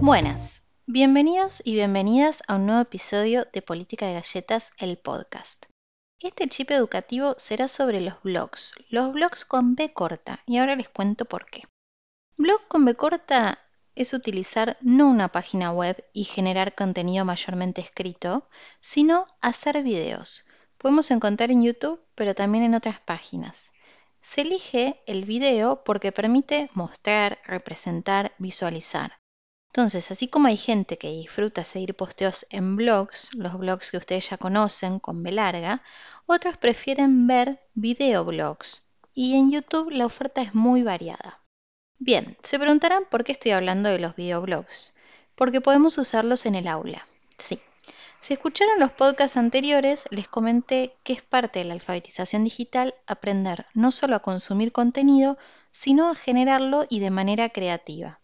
Buenas, bienvenidos y bienvenidas a un nuevo episodio de Política de Galletas, el podcast. Este chip educativo será sobre los blogs, los blogs con B corta, y ahora les cuento por qué. Blog con B corta es utilizar no una página web y generar contenido mayormente escrito, sino hacer videos. Podemos encontrar en YouTube, pero también en otras páginas. Se elige el video porque permite mostrar, representar, visualizar. Entonces, así como hay gente que disfruta seguir posteos en blogs, los blogs que ustedes ya conocen con B larga, otros prefieren ver videoblogs. Y en YouTube la oferta es muy variada. Bien, se preguntarán por qué estoy hablando de los videoblogs. Porque podemos usarlos en el aula. Sí. Si escucharon los podcasts anteriores, les comenté que es parte de la alfabetización digital aprender no solo a consumir contenido, sino a generarlo y de manera creativa.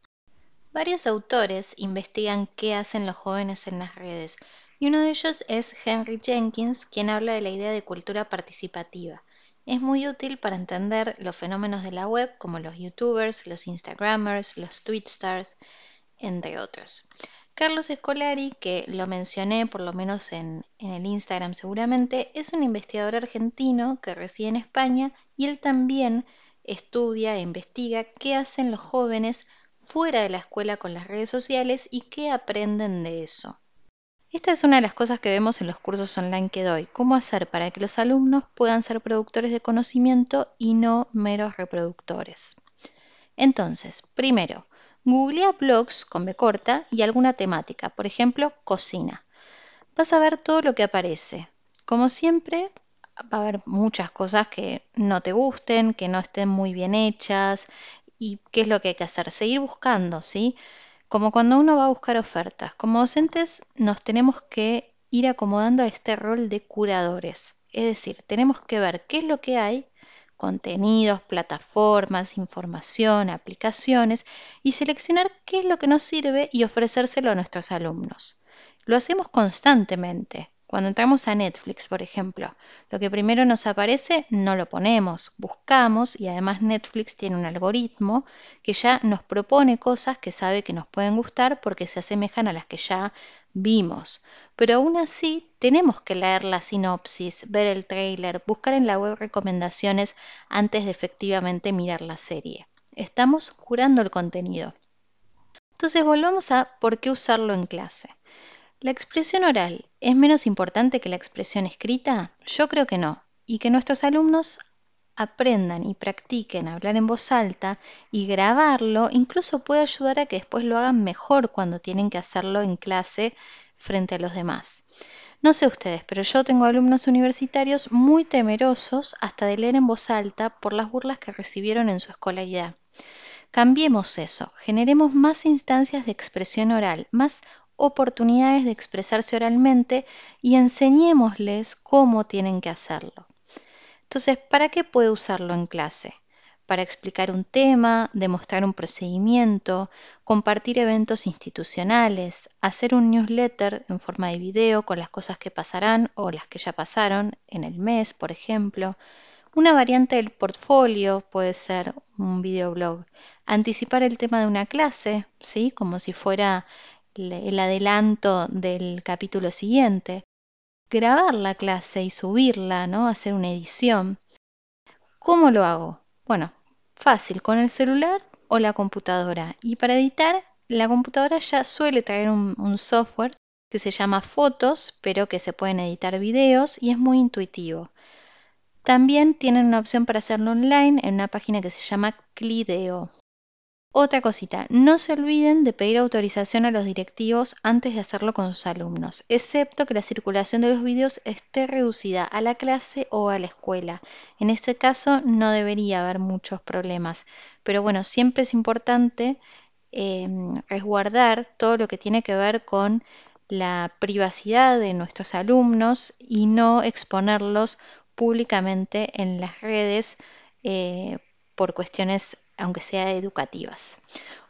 Varios autores investigan qué hacen los jóvenes en las redes y uno de ellos es Henry Jenkins, quien habla de la idea de cultura participativa. Es muy útil para entender los fenómenos de la web como los youtubers, los instagramers, los tweetstars, entre otros. Carlos Escolari, que lo mencioné por lo menos en, en, el Instagram seguramente, es un investigador argentino que reside en España y él también estudia e investiga qué hacen los jóvenes fuera de la escuela con las redes sociales y qué aprenden de eso. Esta es una de las cosas que vemos en los cursos online que doy, cómo hacer para que los alumnos puedan ser productores de conocimiento y no meros reproductores. Entonces, primero, googlea blogs con B corta y alguna temática, por ejemplo, cocina. Vas a ver todo lo que aparece. Como siempre, va a haber muchas cosas que no te gusten, que no estén muy bien hechas, ¿Y qué es lo que hay que hacer? Seguir buscando, ¿sí? Como cuando uno va a buscar ofertas. Como docentes nos tenemos que ir acomodando a este rol de curadores. Es decir, tenemos que ver qué es lo que hay, contenidos, plataformas, información, aplicaciones, y seleccionar qué es lo que nos sirve y ofrecérselo a nuestros alumnos. Lo hacemos constantemente. Cuando entramos a Netflix, por ejemplo, lo que primero nos aparece no lo ponemos, buscamos y además Netflix tiene un algoritmo que ya nos propone cosas que sabe que nos pueden gustar porque se asemejan a las que ya vimos. Pero aún así tenemos que leer la sinopsis, ver el trailer, buscar en la web recomendaciones antes de efectivamente mirar la serie. Estamos curando el contenido. Entonces volvamos a por qué usarlo en clase. ¿La expresión oral es menos importante que la expresión escrita? Yo creo que no, y que nuestros alumnos aprendan y practiquen hablar en voz alta y grabarlo incluso puede ayudar a que después lo hagan mejor cuando tienen que hacerlo en clase frente a los demás. No sé ustedes, pero yo tengo alumnos universitarios muy temerosos hasta de leer en voz alta por las burlas que recibieron en su escolaridad. Cambiemos eso, generemos más instancias de expresión oral, más oportunidades de expresarse oralmente y enseñémosles cómo tienen que hacerlo. Entonces, ¿para qué puede usarlo en clase? Para explicar un tema, demostrar un procedimiento, compartir eventos institucionales, hacer un newsletter en forma de video con las cosas que pasarán o las que ya pasaron en el mes, por ejemplo. Una variante del portfolio puede ser un videoblog. Anticipar el tema de una clase, ¿sí? Como si fuera el adelanto del capítulo siguiente, grabar la clase y subirla, ¿no? Hacer una edición. ¿Cómo lo hago? Bueno, fácil, con el celular o la computadora. Y para editar, la computadora ya suele traer un, un software que se llama Fotos, pero que se pueden editar videos y es muy intuitivo. También tienen una opción para hacerlo online en una página que se llama Clideo. Otra cosita, no se olviden de pedir autorización a los directivos antes de hacerlo con sus alumnos, excepto que la circulación de los vídeos esté reducida a la clase o a la escuela. En este caso no debería haber muchos problemas, pero bueno, siempre es importante em, resguardar todo lo que tiene que ver con la privacidad de nuestros alumnos y no exponerlos públicamente en las redes eh, por cuestiones aunque sea educativas.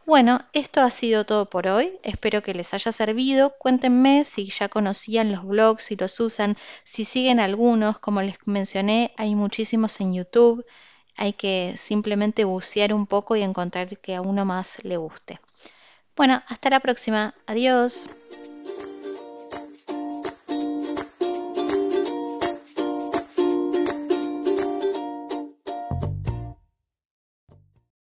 Bueno, esto ha sido todo por hoy. Espero que les haya servido. Cuéntenme si ya conocían los blogs, si los usan, si siguen algunos. Como les mencioné, hay muchísimos en YouTube. Hay que simplemente bucear un poco y encontrar que a uno más le guste. Bueno, hasta la próxima. Adiós.